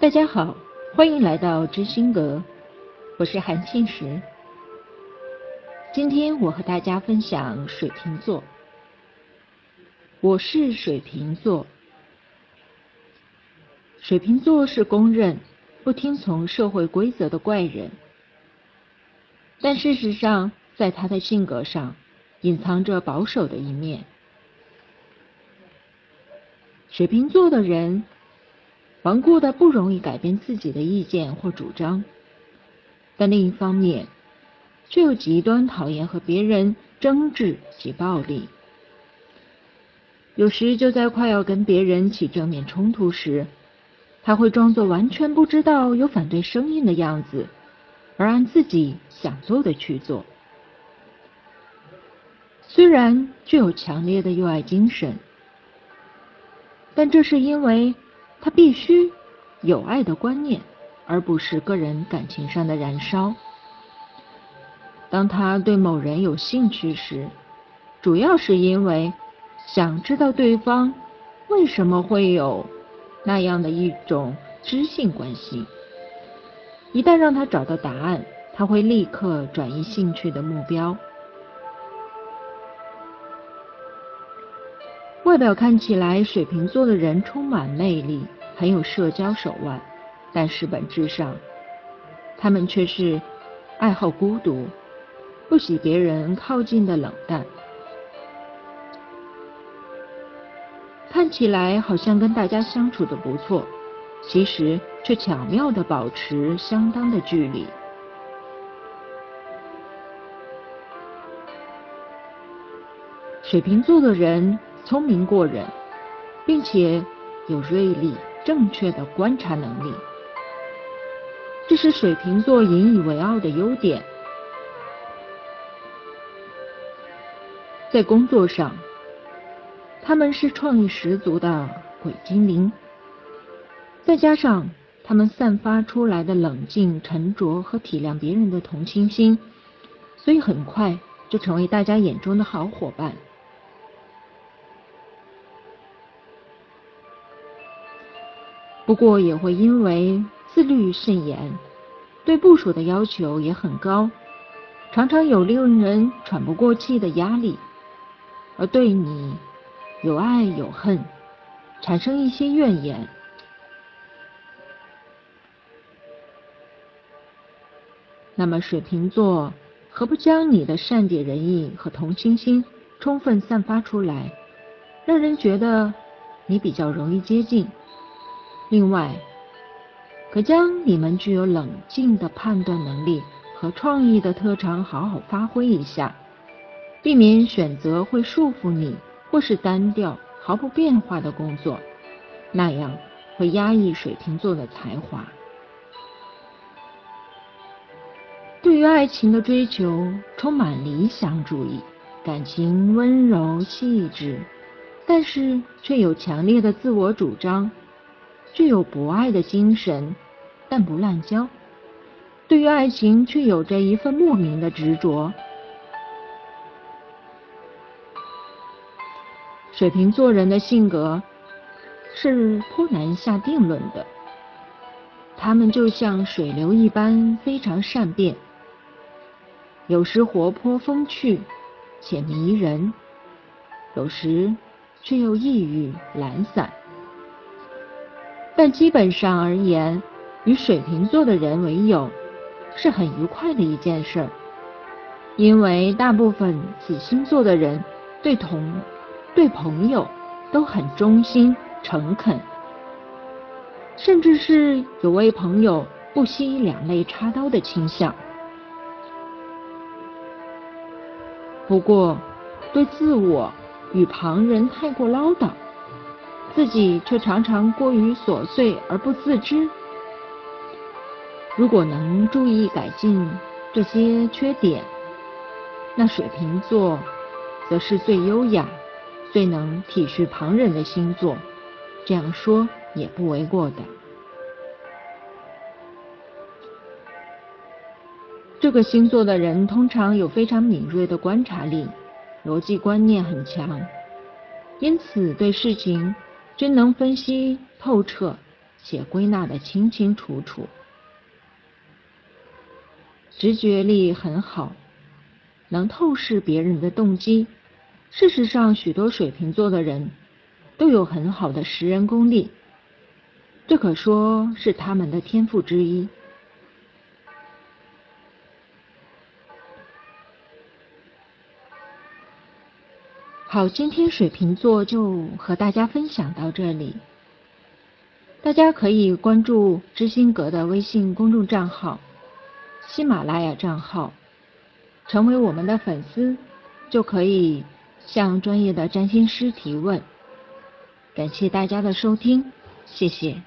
大家好，欢迎来到知心阁，我是韩庆石。今天我和大家分享水瓶座。我是水瓶座，水瓶座是公认不听从社会规则的怪人，但事实上，在他的性格上隐藏着保守的一面。水瓶座的人。顽固的不容易改变自己的意见或主张，但另一方面，却又极端讨厌和别人争执及暴力。有时就在快要跟别人起正面冲突时，他会装作完全不知道有反对声音的样子，而按自己想做的去做。虽然具有强烈的友爱精神，但这是因为。他必须有爱的观念，而不是个人感情上的燃烧。当他对某人有兴趣时，主要是因为想知道对方为什么会有那样的一种知性关系。一旦让他找到答案，他会立刻转移兴趣的目标。外表看起来，水瓶座的人充满魅力，很有社交手腕，但是本质上，他们却是爱好孤独、不喜别人靠近的冷淡。看起来好像跟大家相处的不错，其实却巧妙的保持相当的距离。水瓶座的人。聪明过人，并且有锐利、正确的观察能力，这是水瓶座引以为傲的优点。在工作上，他们是创意十足的鬼精灵，再加上他们散发出来的冷静、沉着和体谅别人的同情心，所以很快就成为大家眼中的好伙伴。不过也会因为自律甚严，对部署的要求也很高，常常有令人喘不过气的压力，而对你有爱有恨，产生一些怨言。那么水瓶座何不将你的善解人意和同情心充分散发出来，让人觉得你比较容易接近？另外，可将你们具有冷静的判断能力和创意的特长好好发挥一下，避免选择会束缚你或是单调毫不变化的工作，那样会压抑水瓶座的才华。对于爱情的追求充满理想主义，感情温柔细致，但是却有强烈的自我主张。具有博爱的精神，但不滥交。对于爱情，却有着一份莫名的执着。水瓶座人的性格是颇难下定论的。他们就像水流一般，非常善变，有时活泼风趣且迷人，有时却又抑郁懒散。但基本上而言，与水瓶座的人为友是很愉快的一件事，因为大部分此星座的人对同对朋友都很忠心诚恳，甚至是有为朋友不惜两肋插刀的倾向。不过，对自我与旁人太过唠叨。自己却常常过于琐碎而不自知。如果能注意改进这些缺点，那水瓶座则是最优雅、最能体恤旁人的星座。这样说也不为过的。这个星座的人通常有非常敏锐的观察力，逻辑观念很强，因此对事情。均能分析透彻，且归纳的清清楚楚。直觉力很好，能透视别人的动机。事实上，许多水瓶座的人都有很好的识人功力，这可说是他们的天赋之一。好，今天水瓶座就和大家分享到这里。大家可以关注知心阁的微信公众账号、喜马拉雅账号，成为我们的粉丝，就可以向专业的占星师提问。感谢大家的收听，谢谢。